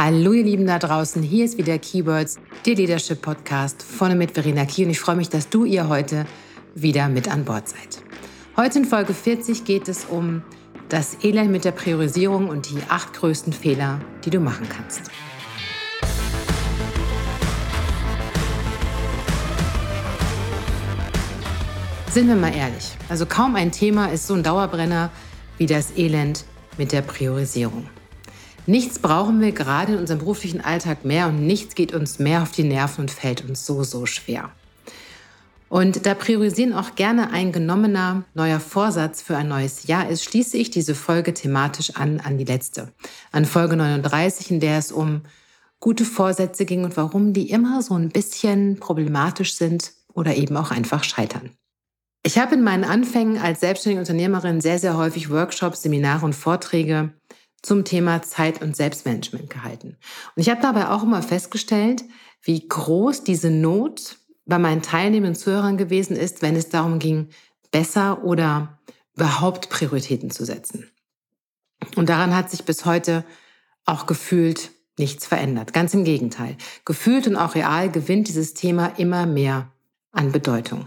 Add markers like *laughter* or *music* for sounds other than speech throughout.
Hallo ihr Lieben da draußen, hier ist wieder Keywords, der Leadership Podcast vorne mit Verena Kie und ich freue mich, dass du ihr heute wieder mit an Bord seid. Heute in Folge 40 geht es um das Elend mit der Priorisierung und die acht größten Fehler, die du machen kannst. Sind wir mal ehrlich, also kaum ein Thema ist so ein Dauerbrenner wie das Elend mit der Priorisierung. Nichts brauchen wir gerade in unserem beruflichen Alltag mehr und nichts geht uns mehr auf die Nerven und fällt uns so, so schwer. Und da Priorisieren auch gerne ein genommener neuer Vorsatz für ein neues Jahr ist, schließe ich diese Folge thematisch an an die letzte, an Folge 39, in der es um gute Vorsätze ging und warum die immer so ein bisschen problematisch sind oder eben auch einfach scheitern. Ich habe in meinen Anfängen als selbstständige Unternehmerin sehr, sehr häufig Workshops, Seminare und Vorträge zum Thema Zeit- und Selbstmanagement gehalten. Und ich habe dabei auch immer festgestellt, wie groß diese Not bei meinen teilnehmenden Zuhörern gewesen ist, wenn es darum ging, besser oder überhaupt Prioritäten zu setzen. Und daran hat sich bis heute auch gefühlt nichts verändert. Ganz im Gegenteil. Gefühlt und auch real gewinnt dieses Thema immer mehr an Bedeutung.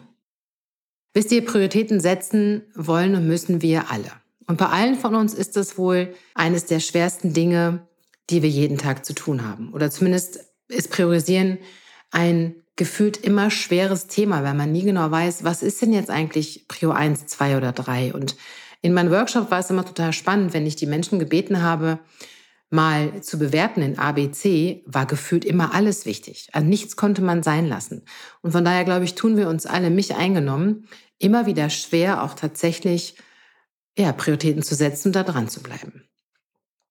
Wisst ihr, Prioritäten setzen wollen und müssen wir alle. Und bei allen von uns ist das wohl eines der schwersten Dinge, die wir jeden Tag zu tun haben. Oder zumindest ist Priorisieren ein gefühlt immer schweres Thema, weil man nie genau weiß, was ist denn jetzt eigentlich Prio 1, 2 oder 3. Und in meinem Workshop war es immer total spannend, wenn ich die Menschen gebeten habe, mal zu bewerten in ABC, war gefühlt immer alles wichtig. An nichts konnte man sein lassen. Und von daher, glaube ich, tun wir uns alle, mich eingenommen, immer wieder schwer, auch tatsächlich ja, Prioritäten zu setzen und da dran zu bleiben.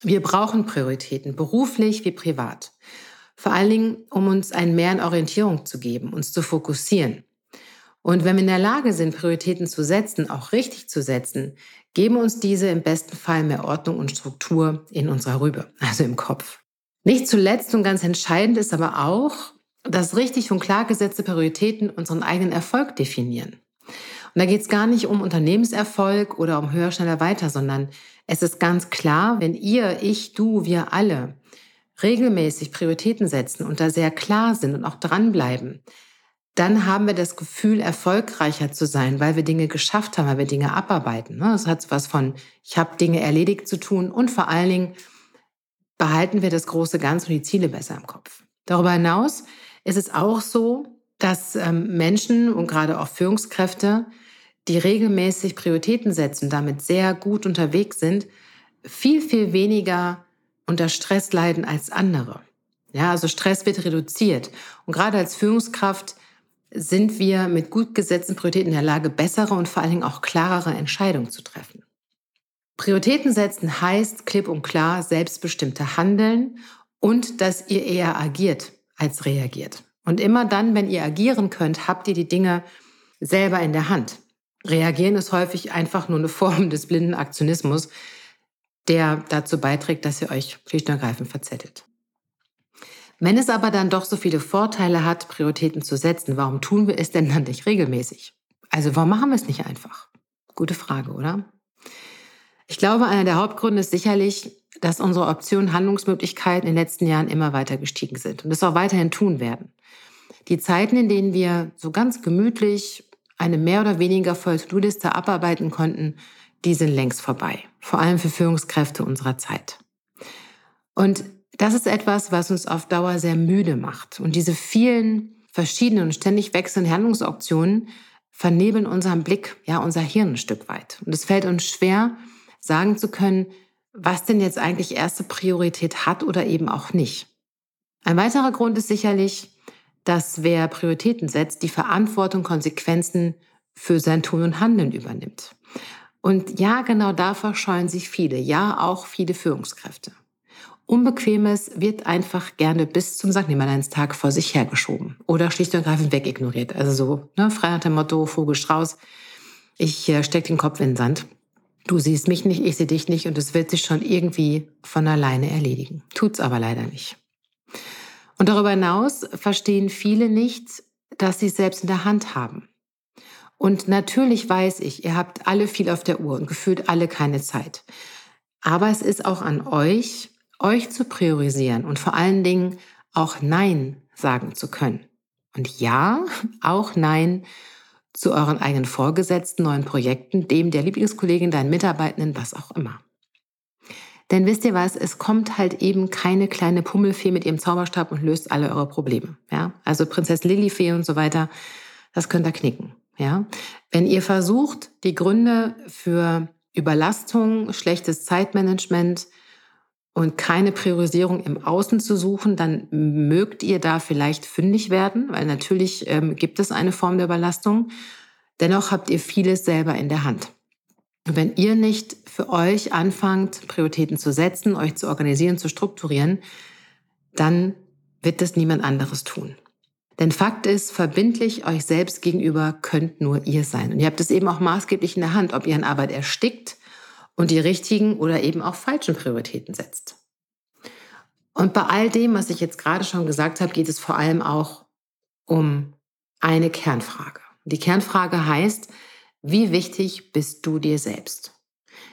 Wir brauchen Prioritäten, beruflich wie privat. Vor allen Dingen, um uns einen mehr in Orientierung zu geben, uns zu fokussieren. Und wenn wir in der Lage sind, Prioritäten zu setzen, auch richtig zu setzen, geben uns diese im besten Fall mehr Ordnung und Struktur in unserer Rübe, also im Kopf. Nicht zuletzt und ganz entscheidend ist aber auch, dass richtig und klar gesetzte Prioritäten unseren eigenen Erfolg definieren. Und da geht es gar nicht um Unternehmenserfolg oder um höher, schneller, weiter, sondern es ist ganz klar, wenn ihr, ich, du, wir alle regelmäßig Prioritäten setzen und da sehr klar sind und auch dranbleiben, dann haben wir das Gefühl, erfolgreicher zu sein, weil wir Dinge geschafft haben, weil wir Dinge abarbeiten. Ne? Das hat was von, ich habe Dinge erledigt zu tun und vor allen Dingen behalten wir das große Ganze und die Ziele besser im Kopf. Darüber hinaus ist es auch so, dass ähm, Menschen und gerade auch Führungskräfte, die regelmäßig Prioritäten setzen, damit sehr gut unterwegs sind, viel, viel weniger unter Stress leiden als andere. Ja, also Stress wird reduziert. Und gerade als Führungskraft sind wir mit gut gesetzten Prioritäten in der Lage, bessere und vor allen Dingen auch klarere Entscheidungen zu treffen. Prioritäten setzen heißt klipp und klar selbstbestimmte Handeln und dass ihr eher agiert als reagiert. Und immer dann, wenn ihr agieren könnt, habt ihr die Dinge selber in der Hand. Reagieren ist häufig einfach nur eine *laughs* Form des blinden Aktionismus, der dazu beiträgt, dass ihr euch schlicht und ergreifend verzettelt. Wenn es aber dann doch so viele Vorteile hat, Prioritäten zu setzen, warum tun wir es denn dann nicht regelmäßig? Also warum machen wir es nicht einfach? Gute Frage, oder? Ich glaube, einer der Hauptgründe ist sicherlich, dass unsere Optionen, Handlungsmöglichkeiten in den letzten Jahren immer weiter gestiegen sind und es auch weiterhin tun werden. Die Zeiten, in denen wir so ganz gemütlich eine mehr oder weniger voll To-Do-Liste abarbeiten konnten, die sind längst vorbei. Vor allem für Führungskräfte unserer Zeit. Und das ist etwas, was uns auf Dauer sehr müde macht. Und diese vielen verschiedenen und ständig wechselnden Handlungsoptionen vernebeln unseren Blick, ja, unser Hirn ein Stück weit. Und es fällt uns schwer, sagen zu können, was denn jetzt eigentlich erste Priorität hat oder eben auch nicht. Ein weiterer Grund ist sicherlich, dass wer Prioritäten setzt, die Verantwortung, Konsequenzen für sein Tun und Handeln übernimmt. Und ja, genau da verscheuen sich viele, ja, auch viele Führungskräfte. Unbequemes wird einfach gerne bis zum St. Nimmerleinstag vor sich hergeschoben oder schlicht und ergreifend wegignoriert. Also so, ne, frei nach dem Motto, Vogel Strauß, ich äh, steck den Kopf in den Sand. Du siehst mich nicht, ich sehe dich nicht und es wird sich schon irgendwie von alleine erledigen. Tut's aber leider nicht. Und darüber hinaus verstehen viele nicht, dass sie es selbst in der Hand haben. Und natürlich weiß ich, ihr habt alle viel auf der Uhr und gefühlt alle keine Zeit. Aber es ist auch an euch, euch zu priorisieren und vor allen Dingen auch Nein sagen zu können. Und ja, auch Nein zu euren eigenen Vorgesetzten, neuen Projekten, dem der Lieblingskollegin, deinen Mitarbeitenden, was auch immer. Denn wisst ihr was, es kommt halt eben keine kleine Pummelfee mit ihrem Zauberstab und löst alle eure Probleme. Ja? Also Prinzessin Lilifee und so weiter, das könnt ihr knicken. Ja? Wenn ihr versucht, die Gründe für Überlastung, schlechtes Zeitmanagement und keine Priorisierung im Außen zu suchen, dann mögt ihr da vielleicht fündig werden, weil natürlich ähm, gibt es eine Form der Überlastung. Dennoch habt ihr vieles selber in der Hand. Und wenn ihr nicht für euch anfangt, Prioritäten zu setzen, euch zu organisieren, zu strukturieren, dann wird das niemand anderes tun. Denn Fakt ist, verbindlich euch selbst gegenüber könnt nur ihr sein. Und ihr habt es eben auch maßgeblich in der Hand, ob ihr an Arbeit erstickt und die richtigen oder eben auch falschen Prioritäten setzt. Und bei all dem, was ich jetzt gerade schon gesagt habe, geht es vor allem auch um eine Kernfrage. Die Kernfrage heißt, wie wichtig bist du dir selbst?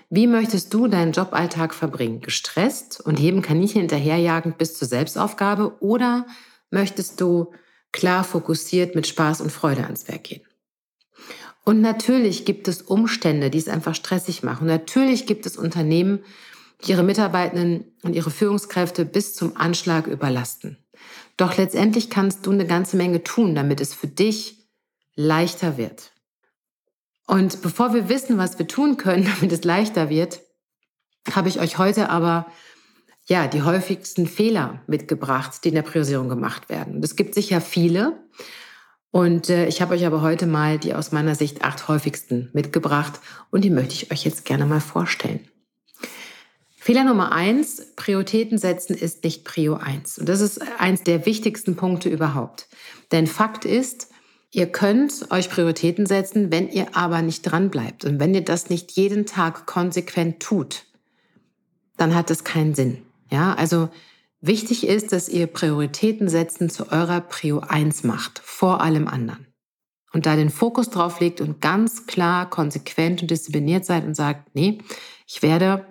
Wie möchtest du deinen Joballtag verbringen? Gestresst und jedem Kaninchen hinterherjagend bis zur Selbstaufgabe oder möchtest du klar fokussiert mit Spaß und Freude ans Werk gehen? Und natürlich gibt es Umstände, die es einfach stressig machen. Und natürlich gibt es Unternehmen, die ihre Mitarbeitenden und ihre Führungskräfte bis zum Anschlag überlasten. Doch letztendlich kannst du eine ganze Menge tun, damit es für dich leichter wird. Und bevor wir wissen, was wir tun können, *laughs* damit es leichter wird, habe ich euch heute aber ja, die häufigsten Fehler mitgebracht, die in der Priorisierung gemacht werden. Es gibt sicher viele. Und äh, ich habe euch aber heute mal die aus meiner Sicht acht häufigsten mitgebracht und die möchte ich euch jetzt gerne mal vorstellen. Fehler Nummer eins, Prioritäten setzen ist nicht Prio eins. Und das ist eins der wichtigsten Punkte überhaupt. Denn Fakt ist, Ihr könnt euch Prioritäten setzen, wenn ihr aber nicht dran bleibt und wenn ihr das nicht jeden Tag konsequent tut, dann hat es keinen Sinn. Ja, also wichtig ist, dass ihr Prioritäten setzen zu eurer Prio 1 macht, vor allem anderen. Und da den Fokus drauf legt und ganz klar, konsequent und diszipliniert seid und sagt, nee, ich werde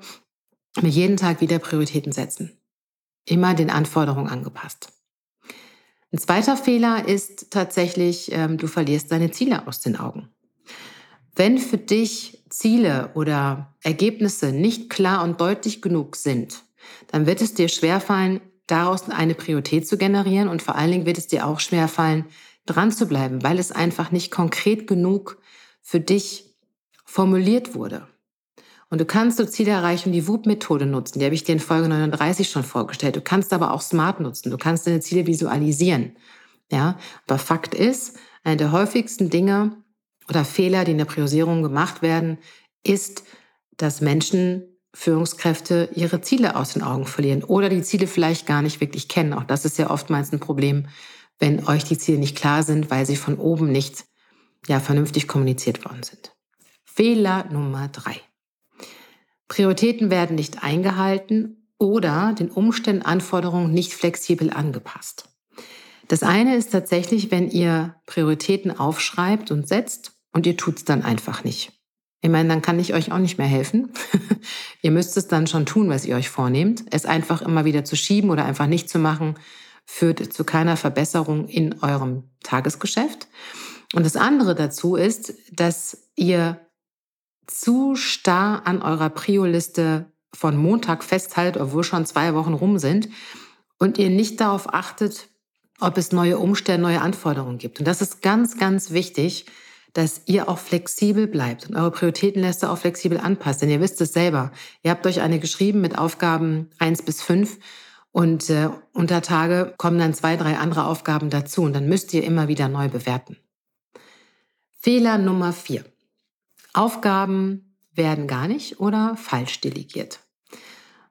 mir jeden Tag wieder Prioritäten setzen. Immer den Anforderungen angepasst. Ein zweiter Fehler ist tatsächlich, ähm, du verlierst deine Ziele aus den Augen. Wenn für dich Ziele oder Ergebnisse nicht klar und deutlich genug sind, dann wird es dir schwerfallen, daraus eine Priorität zu generieren und vor allen Dingen wird es dir auch schwerfallen, dran zu bleiben, weil es einfach nicht konkret genug für dich formuliert wurde. Und du kannst so Ziele erreichen, die WUP-Methode nutzen. Die habe ich dir in Folge 39 schon vorgestellt. Du kannst aber auch Smart nutzen. Du kannst deine Ziele visualisieren. Ja, aber Fakt ist, eine der häufigsten Dinge oder Fehler, die in der Priorisierung gemacht werden, ist, dass Menschen, Führungskräfte ihre Ziele aus den Augen verlieren oder die Ziele vielleicht gar nicht wirklich kennen. Auch das ist ja oftmals ein Problem, wenn euch die Ziele nicht klar sind, weil sie von oben nicht ja, vernünftig kommuniziert worden sind. Fehler Nummer drei. Prioritäten werden nicht eingehalten oder den Umständen, Anforderungen nicht flexibel angepasst. Das eine ist tatsächlich, wenn ihr Prioritäten aufschreibt und setzt und ihr tut es dann einfach nicht. Ich meine, dann kann ich euch auch nicht mehr helfen. *laughs* ihr müsst es dann schon tun, was ihr euch vornehmt. Es einfach immer wieder zu schieben oder einfach nicht zu machen, führt zu keiner Verbesserung in eurem Tagesgeschäft. Und das andere dazu ist, dass ihr zu starr an eurer Prio-Liste von Montag festhaltet, obwohl schon zwei Wochen rum sind und ihr nicht darauf achtet, ob es neue Umstände, neue Anforderungen gibt. Und das ist ganz, ganz wichtig, dass ihr auch flexibel bleibt und eure Prioritätenliste auch flexibel anpasst. Denn ihr wisst es selber. Ihr habt euch eine geschrieben mit Aufgaben eins bis fünf und äh, unter Tage kommen dann zwei, drei andere Aufgaben dazu und dann müsst ihr immer wieder neu bewerten. Fehler Nummer vier. Aufgaben werden gar nicht oder falsch delegiert.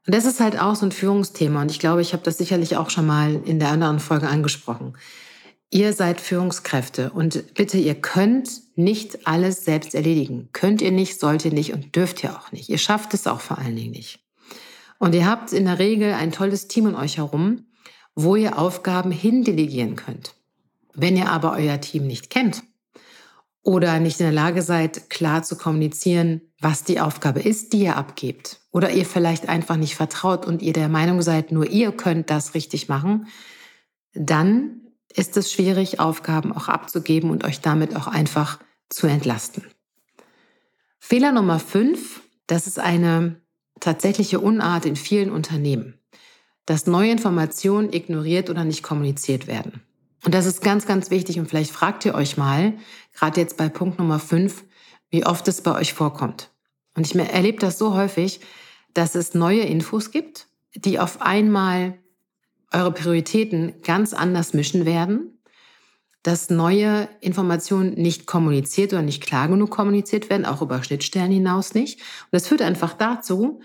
Und das ist halt auch so ein Führungsthema und ich glaube, ich habe das sicherlich auch schon mal in der anderen Folge angesprochen. Ihr seid Führungskräfte und bitte, ihr könnt nicht alles selbst erledigen. Könnt ihr nicht, sollt ihr nicht und dürft ihr auch nicht. Ihr schafft es auch vor allen Dingen nicht. Und ihr habt in der Regel ein tolles Team um euch herum, wo ihr Aufgaben hindelegieren könnt. Wenn ihr aber euer Team nicht kennt, oder nicht in der Lage seid, klar zu kommunizieren, was die Aufgabe ist, die ihr abgebt. oder ihr vielleicht einfach nicht vertraut und ihr der Meinung seid, nur ihr könnt das richtig machen, dann ist es schwierig, Aufgaben auch abzugeben und euch damit auch einfach zu entlasten. Fehler Nummer fünf, das ist eine tatsächliche Unart in vielen Unternehmen, dass neue Informationen ignoriert oder nicht kommuniziert werden. Und das ist ganz, ganz wichtig und vielleicht fragt ihr euch mal, gerade jetzt bei Punkt Nummer fünf, wie oft es bei euch vorkommt. Und ich erlebe das so häufig, dass es neue Infos gibt, die auf einmal eure Prioritäten ganz anders mischen werden, dass neue Informationen nicht kommuniziert oder nicht klar genug kommuniziert werden, auch über Schnittstellen hinaus nicht. Und das führt einfach dazu,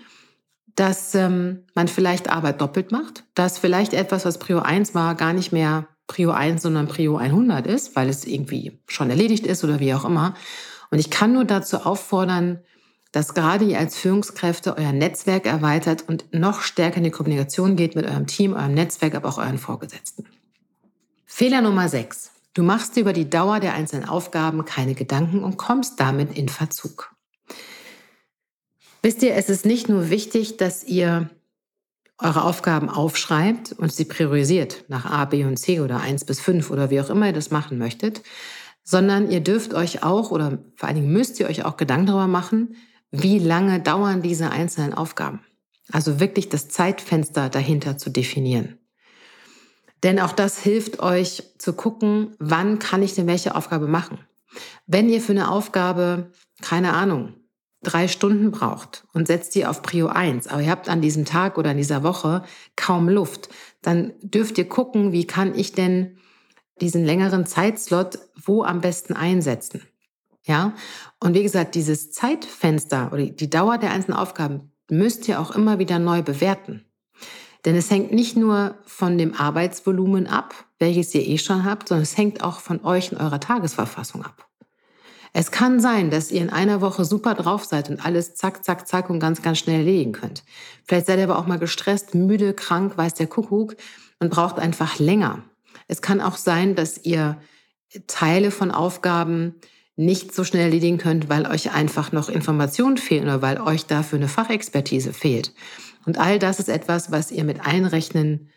dass ähm, man vielleicht Arbeit doppelt macht, dass vielleicht etwas, was Prio 1 war, gar nicht mehr Prio 1, sondern Prio 100 ist, weil es irgendwie schon erledigt ist oder wie auch immer. Und ich kann nur dazu auffordern, dass gerade ihr als Führungskräfte euer Netzwerk erweitert und noch stärker in die Kommunikation geht mit eurem Team, eurem Netzwerk, aber auch euren Vorgesetzten. Fehler Nummer 6. Du machst dir über die Dauer der einzelnen Aufgaben keine Gedanken und kommst damit in Verzug. Wisst ihr, es ist nicht nur wichtig, dass ihr eure Aufgaben aufschreibt und sie priorisiert nach A, B und C oder 1 bis 5 oder wie auch immer ihr das machen möchtet, sondern ihr dürft euch auch oder vor allen Dingen müsst ihr euch auch Gedanken darüber machen, wie lange dauern diese einzelnen Aufgaben. Also wirklich das Zeitfenster dahinter zu definieren. Denn auch das hilft euch zu gucken, wann kann ich denn welche Aufgabe machen. Wenn ihr für eine Aufgabe, keine Ahnung, drei Stunden braucht und setzt die auf Prio 1, aber ihr habt an diesem Tag oder in dieser Woche kaum Luft, dann dürft ihr gucken, wie kann ich denn diesen längeren Zeitslot wo am besten einsetzen. Ja, und wie gesagt, dieses Zeitfenster oder die Dauer der einzelnen Aufgaben müsst ihr auch immer wieder neu bewerten. Denn es hängt nicht nur von dem Arbeitsvolumen ab, welches ihr eh schon habt, sondern es hängt auch von euch und eurer Tagesverfassung ab. Es kann sein, dass ihr in einer Woche super drauf seid und alles zack, zack, zack und ganz, ganz schnell erledigen könnt. Vielleicht seid ihr aber auch mal gestresst, müde, krank, weiß der Kuckuck und braucht einfach länger. Es kann auch sein, dass ihr Teile von Aufgaben nicht so schnell erledigen könnt, weil euch einfach noch Informationen fehlen oder weil euch dafür eine Fachexpertise fehlt. Und all das ist etwas, was ihr mit einrechnen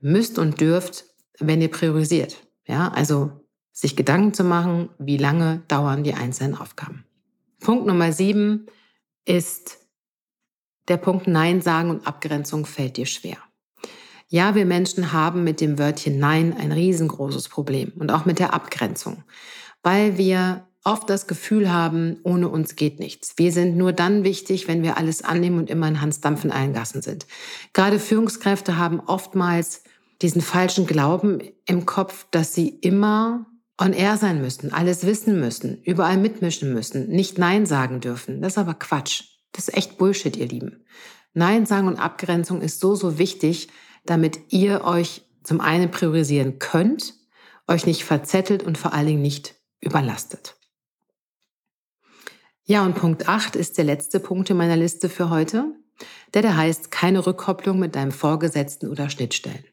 müsst und dürft, wenn ihr priorisiert. Ja, also sich Gedanken zu machen, wie lange dauern die einzelnen Aufgaben. Punkt Nummer sieben ist der Punkt Nein sagen und Abgrenzung fällt dir schwer. Ja, wir Menschen haben mit dem Wörtchen Nein ein riesengroßes Problem und auch mit der Abgrenzung, weil wir oft das Gefühl haben, ohne uns geht nichts. Wir sind nur dann wichtig, wenn wir alles annehmen und immer in Hans Dampf in allen Gassen sind. Gerade Führungskräfte haben oftmals diesen falschen Glauben im Kopf, dass sie immer on air sein müssen, alles wissen müssen, überall mitmischen müssen, nicht Nein sagen dürfen. Das ist aber Quatsch. Das ist echt Bullshit, ihr Lieben. Nein sagen und Abgrenzung ist so, so wichtig, damit ihr euch zum einen priorisieren könnt, euch nicht verzettelt und vor allen Dingen nicht überlastet. Ja, und Punkt 8 ist der letzte Punkt in meiner Liste für heute, der da heißt keine Rückkopplung mit deinem Vorgesetzten oder Schnittstellen.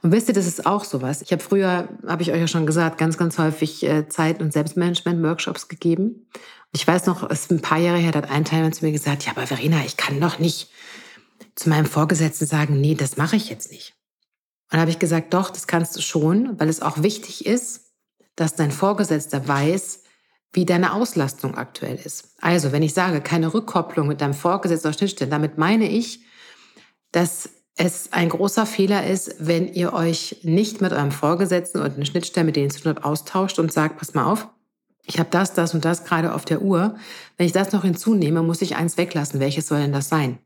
Und wisst ihr, das ist auch sowas. Ich habe früher, habe ich euch ja schon gesagt, ganz, ganz häufig äh, Zeit- und Selbstmanagement-Workshops gegeben. Ich weiß noch, es ist ein paar Jahre her, da hat ein Teilnehmer zu mir gesagt, ja, aber Verena, ich kann doch nicht zu meinem Vorgesetzten sagen, nee, das mache ich jetzt nicht. Und dann habe ich gesagt, doch, das kannst du schon, weil es auch wichtig ist, dass dein Vorgesetzter weiß, wie deine Auslastung aktuell ist. Also, wenn ich sage, keine Rückkopplung mit deinem Vorgesetzten auf Schnittstellen, damit meine ich, dass es ein großer Fehler ist, wenn ihr euch nicht mit eurem Vorgesetzten und eine Schnittstelle mit denen zu tun austauscht und sagt, pass mal auf, ich habe das, das und das gerade auf der Uhr. Wenn ich das noch hinzunehme, muss ich eins weglassen. Welches soll denn das sein?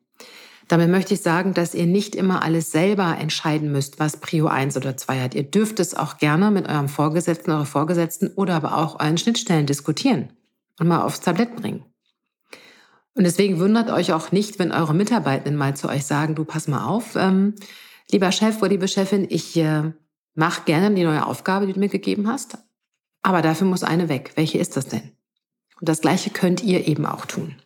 Damit möchte ich sagen, dass ihr nicht immer alles selber entscheiden müsst, was Prio 1 oder 2 hat. Ihr dürft es auch gerne mit eurem Vorgesetzten, eurer Vorgesetzten oder aber auch euren Schnittstellen diskutieren und mal aufs Tablett bringen. Und deswegen wundert euch auch nicht, wenn eure Mitarbeitenden mal zu euch sagen, du pass mal auf, ähm, lieber Chef oder liebe Chefin, ich äh, mache gerne die neue Aufgabe, die du mir gegeben hast, aber dafür muss eine weg. Welche ist das denn? Und das Gleiche könnt ihr eben auch tun.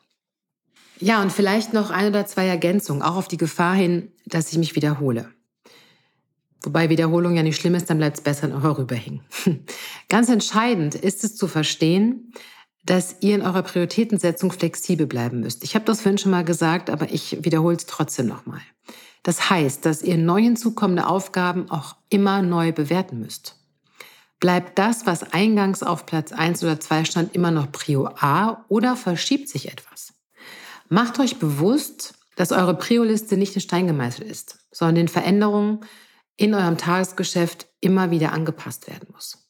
Ja, und vielleicht noch ein oder zwei Ergänzungen, auch auf die Gefahr hin, dass ich mich wiederhole. Wobei Wiederholung ja nicht schlimm ist, dann bleibt es besser noch rüberhängen. *laughs* Ganz entscheidend ist es zu verstehen, dass ihr in eurer Prioritätensetzung flexibel bleiben müsst. Ich habe das vorhin schon mal gesagt, aber ich wiederhole es trotzdem nochmal. Das heißt, dass ihr neu hinzukommende Aufgaben auch immer neu bewerten müsst. Bleibt das, was eingangs auf Platz 1 oder 2 stand, immer noch Prio A oder verschiebt sich etwas? Macht euch bewusst, dass eure Prio-Liste nicht in Stein gemeißelt ist, sondern den Veränderungen in eurem Tagesgeschäft immer wieder angepasst werden muss.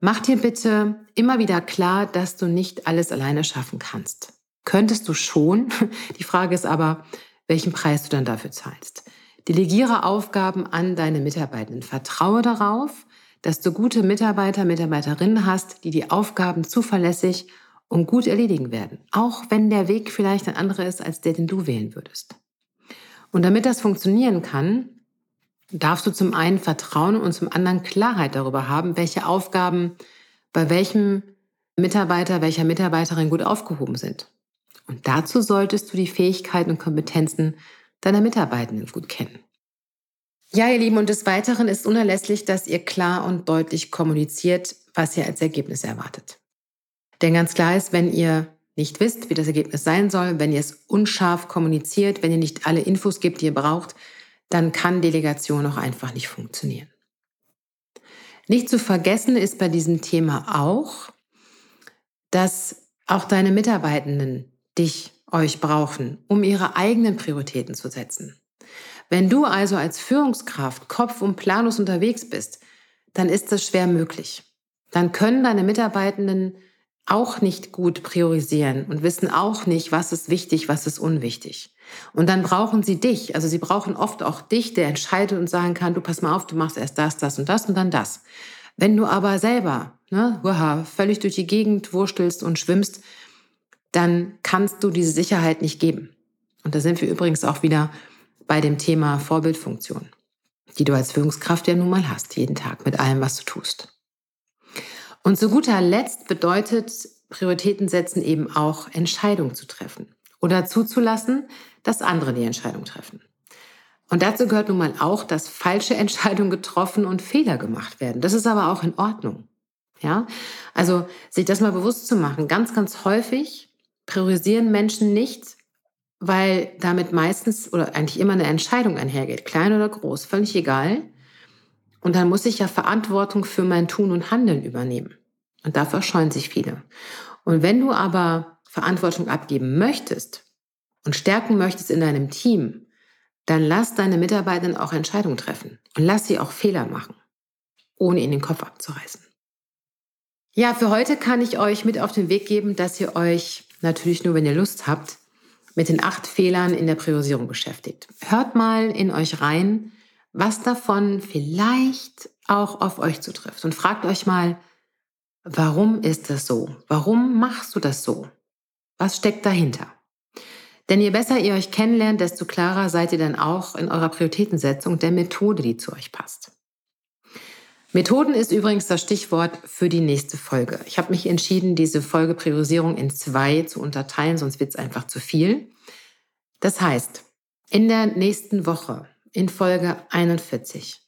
Mach dir bitte immer wieder klar, dass du nicht alles alleine schaffen kannst. Könntest du schon. *laughs* Die Frage ist aber, welchen Preis du dann dafür zahlst. Delegiere Aufgaben an deine Mitarbeitenden. Vertraue darauf, dass du gute Mitarbeiter, Mitarbeiterinnen hast, die die Aufgaben zuverlässig und gut erledigen werden. Auch wenn der Weg vielleicht ein anderer ist als der, den du wählen würdest. Und damit das funktionieren kann, darfst du zum einen Vertrauen und zum anderen Klarheit darüber haben, welche Aufgaben bei welchem Mitarbeiter, welcher Mitarbeiterin gut aufgehoben sind. Und dazu solltest du die Fähigkeiten und Kompetenzen deiner Mitarbeitenden gut kennen. Ja, ihr Lieben, und des Weiteren ist unerlässlich, dass ihr klar und deutlich kommuniziert, was ihr als Ergebnis erwartet. Denn ganz klar ist, wenn ihr nicht wisst, wie das Ergebnis sein soll, wenn ihr es unscharf kommuniziert, wenn ihr nicht alle Infos gibt, die ihr braucht, dann kann Delegation auch einfach nicht funktionieren. Nicht zu vergessen ist bei diesem Thema auch, dass auch deine Mitarbeitenden dich, euch brauchen, um ihre eigenen Prioritäten zu setzen. Wenn du also als Führungskraft kopf- und planlos unterwegs bist, dann ist das schwer möglich. Dann können deine Mitarbeitenden auch nicht gut priorisieren und wissen auch nicht, was ist wichtig, was ist unwichtig. Und dann brauchen sie dich. Also sie brauchen oft auch dich, der entscheidet und sagen kann, du pass mal auf, du machst erst das, das und das und dann das. Wenn du aber selber ne, uha, völlig durch die Gegend wurstelst und schwimmst, dann kannst du diese Sicherheit nicht geben. Und da sind wir übrigens auch wieder bei dem Thema Vorbildfunktion, die du als Führungskraft ja nun mal hast, jeden Tag mit allem, was du tust. Und zu guter Letzt bedeutet Prioritäten setzen eben auch Entscheidungen zu treffen oder zuzulassen, dass andere die Entscheidung treffen. Und dazu gehört nun mal auch, dass falsche Entscheidungen getroffen und Fehler gemacht werden. Das ist aber auch in Ordnung. Ja, also sich das mal bewusst zu machen. Ganz, ganz häufig priorisieren Menschen nicht, weil damit meistens oder eigentlich immer eine Entscheidung einhergeht, klein oder groß, völlig egal. Und dann muss ich ja Verantwortung für mein Tun und Handeln übernehmen. Und dafür scheuen sich viele. Und wenn du aber Verantwortung abgeben möchtest und stärken möchtest in deinem Team, dann lass deine Mitarbeiter auch Entscheidungen treffen und lass sie auch Fehler machen, ohne ihnen den Kopf abzureißen. Ja, für heute kann ich euch mit auf den Weg geben, dass ihr euch natürlich nur, wenn ihr Lust habt, mit den acht Fehlern in der Priorisierung beschäftigt. Hört mal in euch rein, was davon vielleicht auch auf euch zutrifft und fragt euch mal, warum ist das so? Warum machst du das so? Was steckt dahinter? Denn je besser ihr euch kennenlernt, desto klarer seid ihr dann auch in eurer Prioritätensetzung der Methode, die zu euch passt. Methoden ist übrigens das Stichwort für die nächste Folge. Ich habe mich entschieden, diese Folge Priorisierung in zwei zu unterteilen, sonst wird es einfach zu viel. Das heißt, in der nächsten Woche, in Folge 41,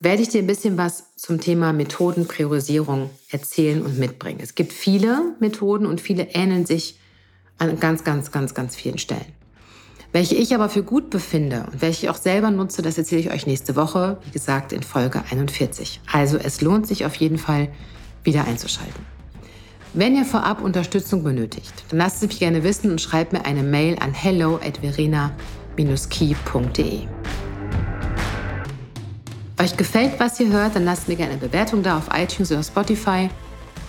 werde ich dir ein bisschen was zum Thema Methodenpriorisierung erzählen und mitbringen. Es gibt viele Methoden und viele ähneln sich an ganz, ganz, ganz, ganz vielen Stellen. Welche ich aber für gut befinde und welche ich auch selber nutze, das erzähle ich euch nächste Woche, wie gesagt, in Folge 41. Also es lohnt sich auf jeden Fall, wieder einzuschalten. Wenn ihr vorab Unterstützung benötigt, dann lasst es mich gerne wissen und schreibt mir eine Mail an hello at verena-key.de. Euch gefällt, was ihr hört, dann lasst mir gerne eine Bewertung da auf iTunes oder Spotify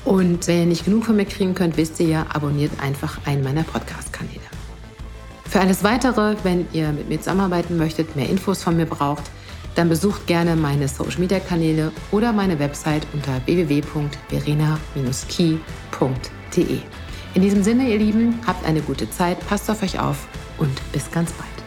und wenn ihr nicht genug von mir kriegen könnt, wisst ihr ja, abonniert einfach einen meiner Podcast-Kanäle. Für alles weitere, wenn ihr mit mir zusammenarbeiten möchtet, mehr Infos von mir braucht, dann besucht gerne meine Social Media Kanäle oder meine Website unter www.verena-key.de. In diesem Sinne, ihr Lieben, habt eine gute Zeit, passt auf euch auf und bis ganz bald.